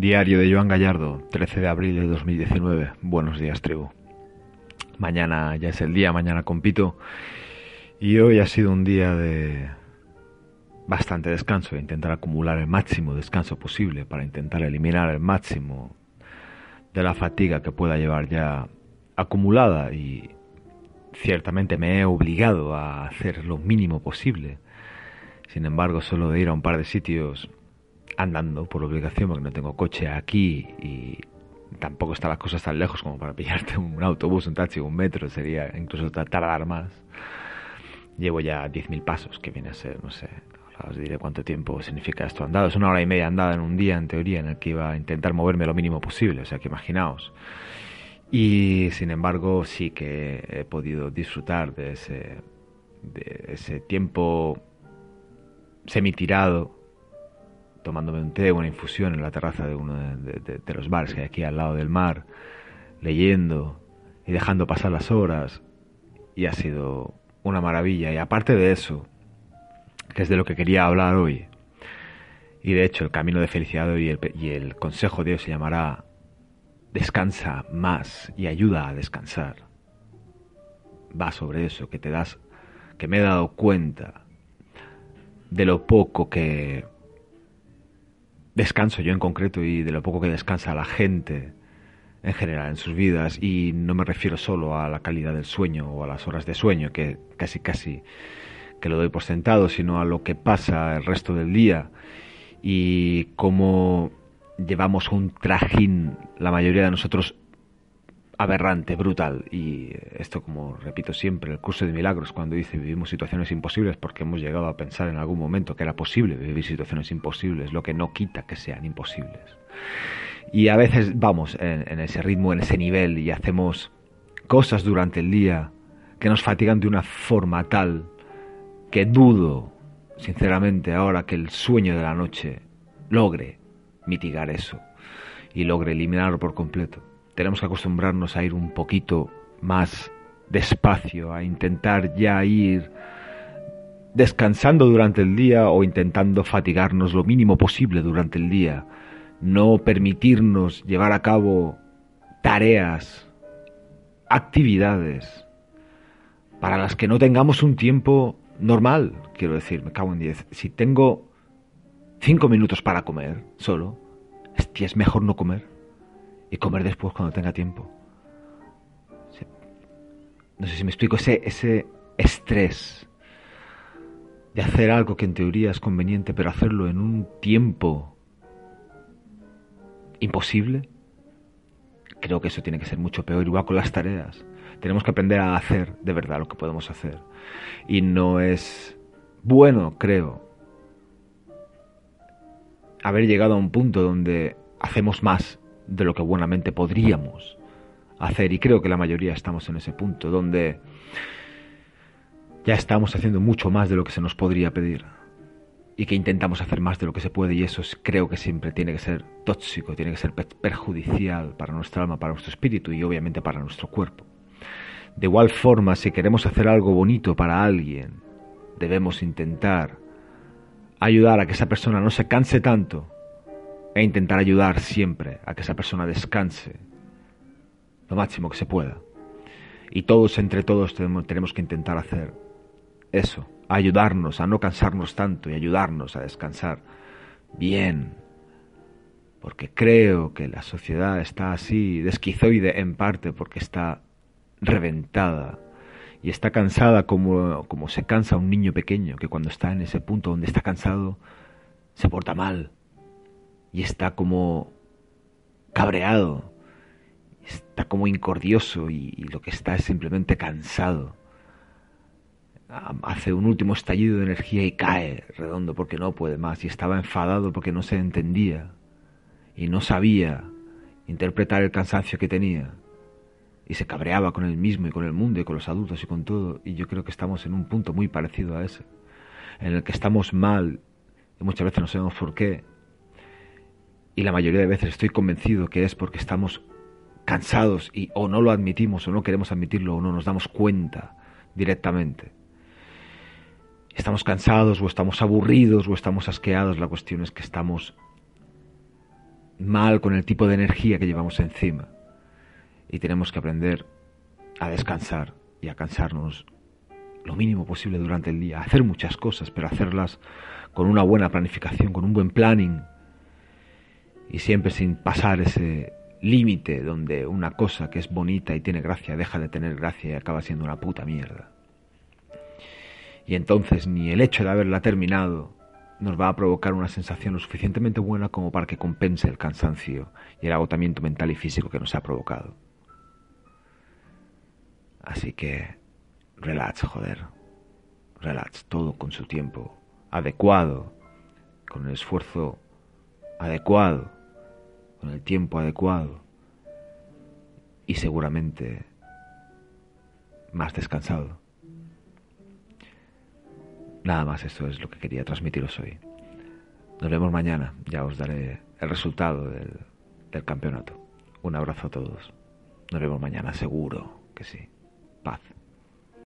Diario de Joan Gallardo, 13 de abril de 2019. Buenos días, tribu. Mañana ya es el día, mañana compito. Y hoy ha sido un día de bastante descanso, de intentar acumular el máximo descanso posible para intentar eliminar el máximo de la fatiga que pueda llevar ya acumulada y ciertamente me he obligado a hacer lo mínimo posible. Sin embargo, solo de ir a un par de sitios andando por obligación porque no tengo coche aquí y tampoco están las cosas tan lejos como para pillarte un autobús, un taxi, un metro, sería incluso tardar más. Llevo ya 10.000 pasos, que viene a ser, no sé, os diré cuánto tiempo significa esto andado. Es una hora y media andada en un día, en teoría, en el que iba a intentar moverme lo mínimo posible, o sea que imaginaos. Y sin embargo, sí que he podido disfrutar de ese, de ese tiempo semitirado tomándome un té o una infusión en la terraza de uno de, los bares que hay aquí al lado del mar, leyendo y dejando pasar las horas. Y ha sido una maravilla. Y aparte de eso, que es de lo que quería hablar hoy, y de hecho el camino de felicidad y el, y el consejo de Dios se llamará descansa más y ayuda a descansar. Va sobre eso, que te das, que me he dado cuenta de lo poco que descanso yo en concreto y de lo poco que descansa la gente en general en sus vidas y no me refiero solo a la calidad del sueño o a las horas de sueño que casi casi que lo doy por sentado sino a lo que pasa el resto del día y cómo llevamos un trajín la mayoría de nosotros aberrante, brutal. Y esto, como repito siempre, el curso de milagros, cuando dice vivimos situaciones imposibles, porque hemos llegado a pensar en algún momento que era posible vivir situaciones imposibles, lo que no quita que sean imposibles. Y a veces vamos en, ese ritmo, en ese nivel, y hacemos cosas durante el día que nos fatigan de una forma tal que dudo, sinceramente, ahora que el sueño de la noche logre mitigar eso y logre eliminarlo por completo tenemos que acostumbrarnos a ir un poquito más despacio, a intentar ya ir descansando durante el día o intentando fatigarnos lo mínimo posible durante el día, no permitirnos llevar a cabo tareas, actividades para las que no tengamos un tiempo normal, quiero decir, me cago en diez. Si tengo cinco minutos para comer solo, es mejor no comer y comer después cuando tenga tiempo. No sé si me explico, ese, ese estrés de hacer algo que en teoría es conveniente, pero hacerlo en un tiempo imposible, creo que eso tiene que ser mucho peor, igual con las tareas. Tenemos que aprender a hacer de verdad lo que podemos hacer. Y no es bueno, creo, haber llegado a un punto donde hacemos más de lo que buenamente podríamos hacer. Y creo que la mayoría estamos en ese punto, donde ya estamos haciendo mucho más de lo que se nos podría pedir. Y que intentamos hacer más de lo que se puede y eso creo que siempre tiene que ser tóxico, tiene que ser perjudicial para nuestra alma, para nuestro espíritu y obviamente para nuestro cuerpo. De igual forma, si queremos hacer algo bonito para alguien, debemos intentar ayudar a que esa persona no se canse tanto e intentar ayudar siempre a que esa persona descanse lo máximo que se pueda. Y todos, entre todos, tenemos, que intentar hacer eso, ayudarnos a no cansarnos tanto y ayudarnos a descansar bien. Porque creo que la sociedad está así, desquizoide en parte, porque está reventada y está cansada como, como se cansa un niño pequeño, que cuando está en ese punto donde está cansado, se porta mal, y está como cabreado, está como incordioso y, lo que está es simplemente cansado. Hace un último estallido de energía y cae redondo porque no puede más y estaba enfadado porque no se entendía y no sabía interpretar el cansancio que tenía. Y se cabreaba con él mismo y con el mundo y con los adultos y con todo. Y yo creo que estamos en un punto muy parecido a ese en el que estamos mal y muchas veces no sabemos por qué y la mayoría de veces estoy convencido que es porque estamos cansados y o no lo admitimos o no queremos admitirlo o no nos damos cuenta directamente. Estamos cansados o estamos aburridos o estamos asqueados. La cuestión es que estamos mal con el tipo de energía que llevamos encima. Y tenemos que aprender a descansar y a cansarnos lo mínimo posible durante el día, hacer muchas cosas, pero hacerlas con una buena planificación, con un buen planning y siempre sin pasar ese límite donde una cosa que es bonita y tiene gracia deja de tener gracia y acaba siendo una puta mierda. Y entonces ni el hecho de haberla terminado nos va a provocar una sensación lo suficientemente buena como para que compense el cansancio y el agotamiento mental y físico que nos ha provocado. Así que relax, joder. Relax, todo con su tiempo adecuado, con el esfuerzo adecuado, con el tiempo adecuado y seguramente más descansado. Nada más, eso es lo que quería transmitiros hoy. Nos vemos mañana, ya os daré el resultado del, del campeonato. Un abrazo a todos. Nos vemos mañana, seguro que sí. Paz.